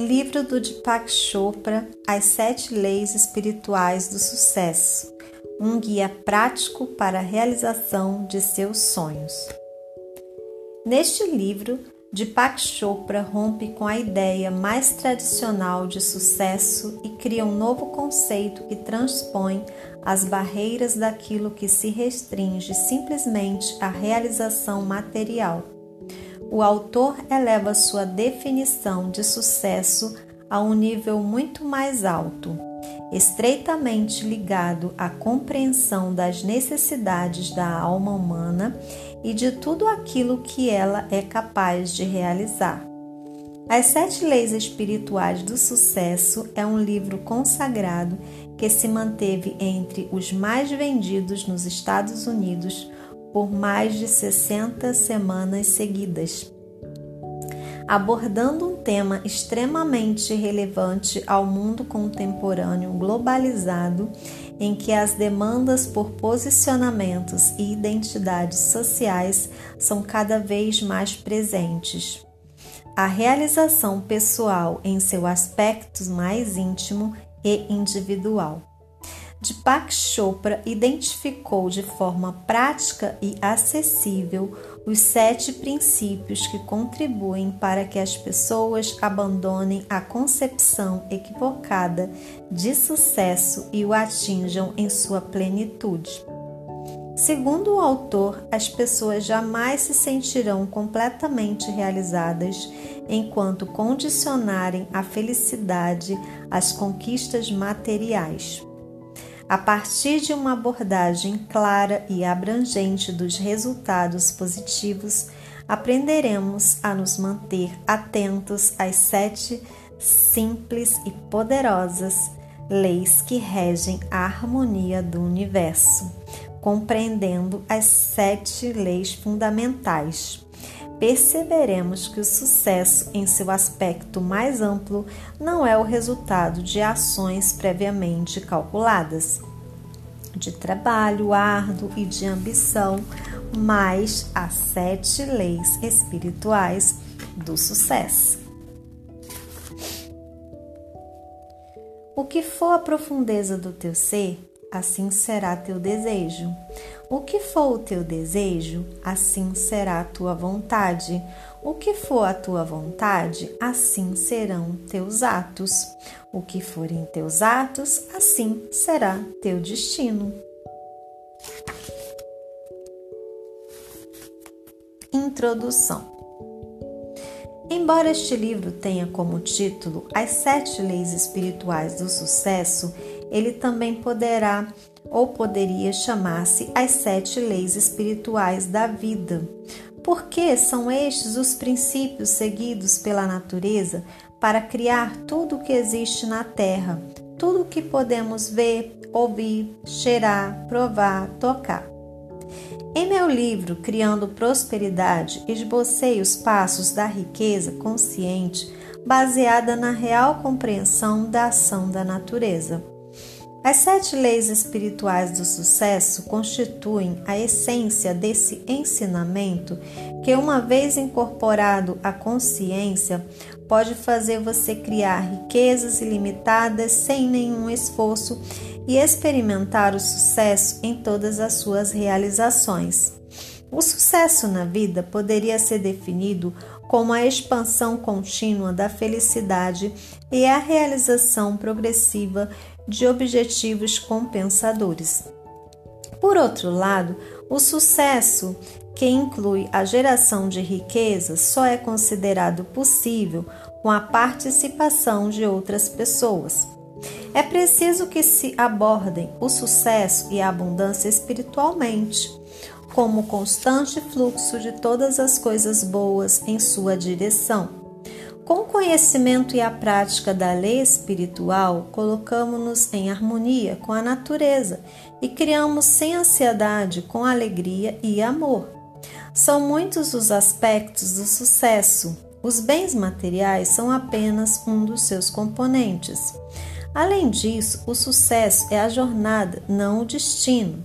Livro do Deepak Chopra As Sete Leis Espirituais do Sucesso um guia prático para a realização de seus sonhos. Neste livro, Deepak Chopra rompe com a ideia mais tradicional de sucesso e cria um novo conceito que transpõe as barreiras daquilo que se restringe simplesmente à realização material. O autor eleva sua definição de sucesso a um nível muito mais alto estreitamente ligado à compreensão das necessidades da alma humana e de tudo aquilo que ela é capaz de realizar. As Sete Leis Espirituais do Sucesso é um livro consagrado que se manteve entre os mais vendidos nos Estados Unidos por mais de 60 semanas seguidas abordando um tema extremamente relevante ao mundo contemporâneo globalizado, em que as demandas por posicionamentos e identidades sociais são cada vez mais presentes. A realização pessoal em seu aspecto mais íntimo e individual. Deepak Chopra identificou de forma prática e acessível os sete princípios que contribuem para que as pessoas abandonem a concepção equivocada de sucesso e o atinjam em sua plenitude. Segundo o autor, as pessoas jamais se sentirão completamente realizadas enquanto condicionarem a felicidade às conquistas materiais. A partir de uma abordagem clara e abrangente dos resultados positivos, aprenderemos a nos manter atentos às sete simples e poderosas leis que regem a harmonia do universo, compreendendo as sete leis fundamentais. Perceberemos que o sucesso, em seu aspecto mais amplo, não é o resultado de ações previamente calculadas, de trabalho árduo e de ambição, mas as sete leis espirituais do sucesso. O que for a profundeza do teu ser, assim será teu desejo. O que for o teu desejo, assim será a tua vontade. O que for a tua vontade, assim serão teus atos. O que forem teus atos, assim será teu destino. Introdução Embora este livro tenha como título As Sete Leis Espirituais do Sucesso, ele também poderá ou poderia chamar-se As Sete Leis Espirituais da Vida, porque são estes os princípios seguidos pela natureza para criar tudo o que existe na Terra, tudo o que podemos ver, ouvir, cheirar, provar, tocar. Em meu livro Criando Prosperidade, esbocei os passos da riqueza consciente baseada na real compreensão da ação da natureza. As sete leis espirituais do sucesso constituem a essência desse ensinamento que, uma vez incorporado à consciência, pode fazer você criar riquezas ilimitadas sem nenhum esforço e experimentar o sucesso em todas as suas realizações. O sucesso na vida poderia ser definido como a expansão contínua da felicidade e a realização progressiva de objetivos compensadores. Por outro lado, o sucesso, que inclui a geração de riqueza, só é considerado possível com a participação de outras pessoas. É preciso que se abordem o sucesso e a abundância espiritualmente, como constante fluxo de todas as coisas boas em sua direção com o conhecimento e a prática da lei espiritual, colocamos-nos em harmonia com a natureza e criamos sem ansiedade, com alegria e amor. São muitos os aspectos do sucesso. Os bens materiais são apenas um dos seus componentes. Além disso, o sucesso é a jornada, não o destino.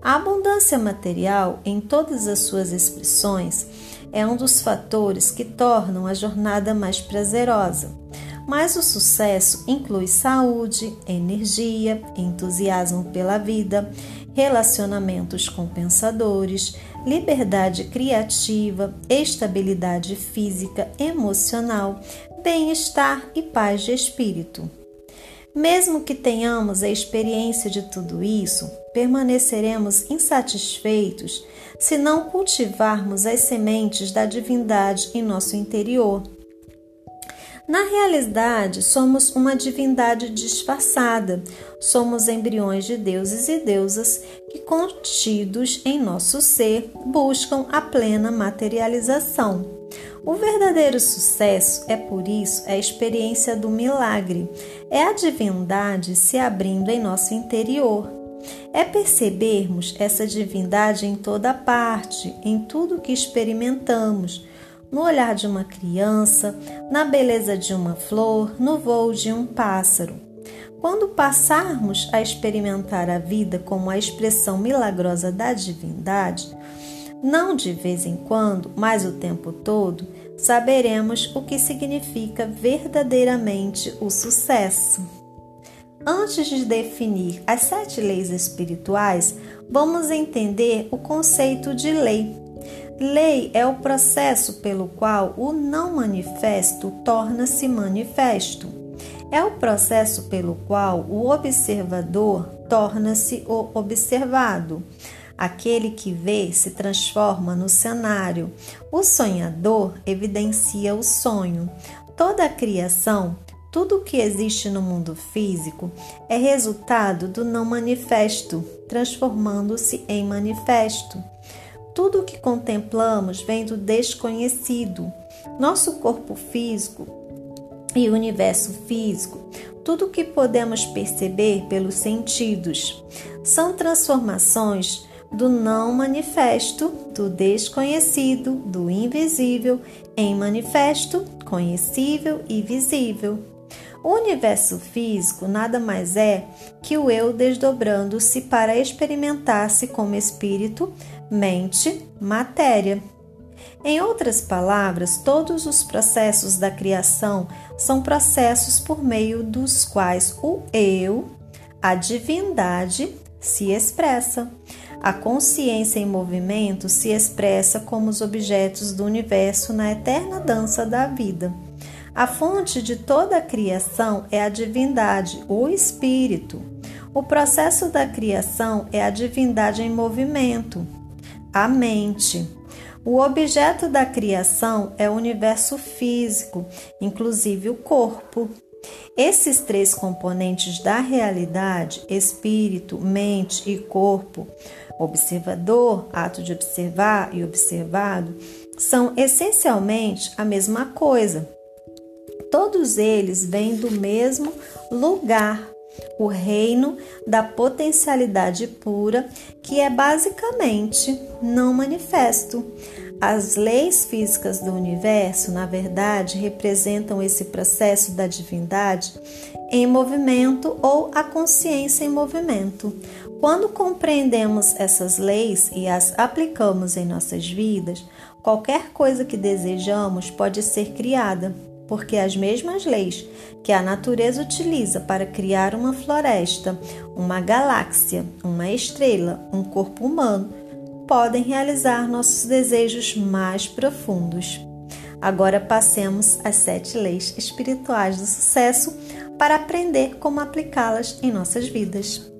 A abundância material, em todas as suas expressões, é um dos fatores que tornam a jornada mais prazerosa. mas o sucesso inclui saúde, energia, entusiasmo pela vida, relacionamentos compensadores, liberdade criativa, estabilidade física, emocional, bem-estar e paz de espírito. Mesmo que tenhamos a experiência de tudo isso, permaneceremos insatisfeitos se não cultivarmos as sementes da divindade em nosso interior. Na realidade, somos uma divindade disfarçada, somos embriões de deuses e deusas que, contidos em nosso ser, buscam a plena materialização. O verdadeiro sucesso é, por isso, a experiência do milagre, é a divindade se abrindo em nosso interior. É percebermos essa divindade em toda parte, em tudo que experimentamos, no olhar de uma criança, na beleza de uma flor, no voo de um pássaro. Quando passarmos a experimentar a vida como a expressão milagrosa da divindade, não de vez em quando, mas o tempo todo, saberemos o que significa verdadeiramente o sucesso. Antes de definir as sete leis espirituais, vamos entender o conceito de lei. Lei é o processo pelo qual o não manifesto torna-se manifesto. É o processo pelo qual o observador torna-se o observado. Aquele que vê se transforma no cenário. O sonhador evidencia o sonho. Toda a criação, tudo o que existe no mundo físico, é resultado do não manifesto, transformando-se em manifesto. Tudo o que contemplamos vem do desconhecido. Nosso corpo físico e universo físico, tudo o que podemos perceber pelos sentidos, são transformações do não manifesto, do desconhecido, do invisível em manifesto, conhecível e visível. O universo físico nada mais é que o eu desdobrando-se para experimentar-se como espírito, mente, matéria. Em outras palavras, todos os processos da criação são processos por meio dos quais o eu, a divindade, se expressa. A consciência em movimento se expressa como os objetos do universo na eterna dança da vida. A fonte de toda a criação é a divindade, o espírito. O processo da criação é a divindade em movimento, a mente. O objeto da criação é o universo físico, inclusive o corpo. Esses três componentes da realidade, espírito, mente e corpo, observador, ato de observar e observado, são essencialmente a mesma coisa. Todos eles vêm do mesmo lugar, o reino da potencialidade pura, que é basicamente não manifesto. As leis físicas do universo, na verdade, representam esse processo da divindade em movimento ou a consciência em movimento. Quando compreendemos essas leis e as aplicamos em nossas vidas, qualquer coisa que desejamos pode ser criada, porque as mesmas leis que a natureza utiliza para criar uma floresta, uma galáxia, uma estrela, um corpo humano, podem realizar nossos desejos mais profundos. Agora passemos às sete leis espirituais do sucesso para aprender como aplicá-las em nossas vidas.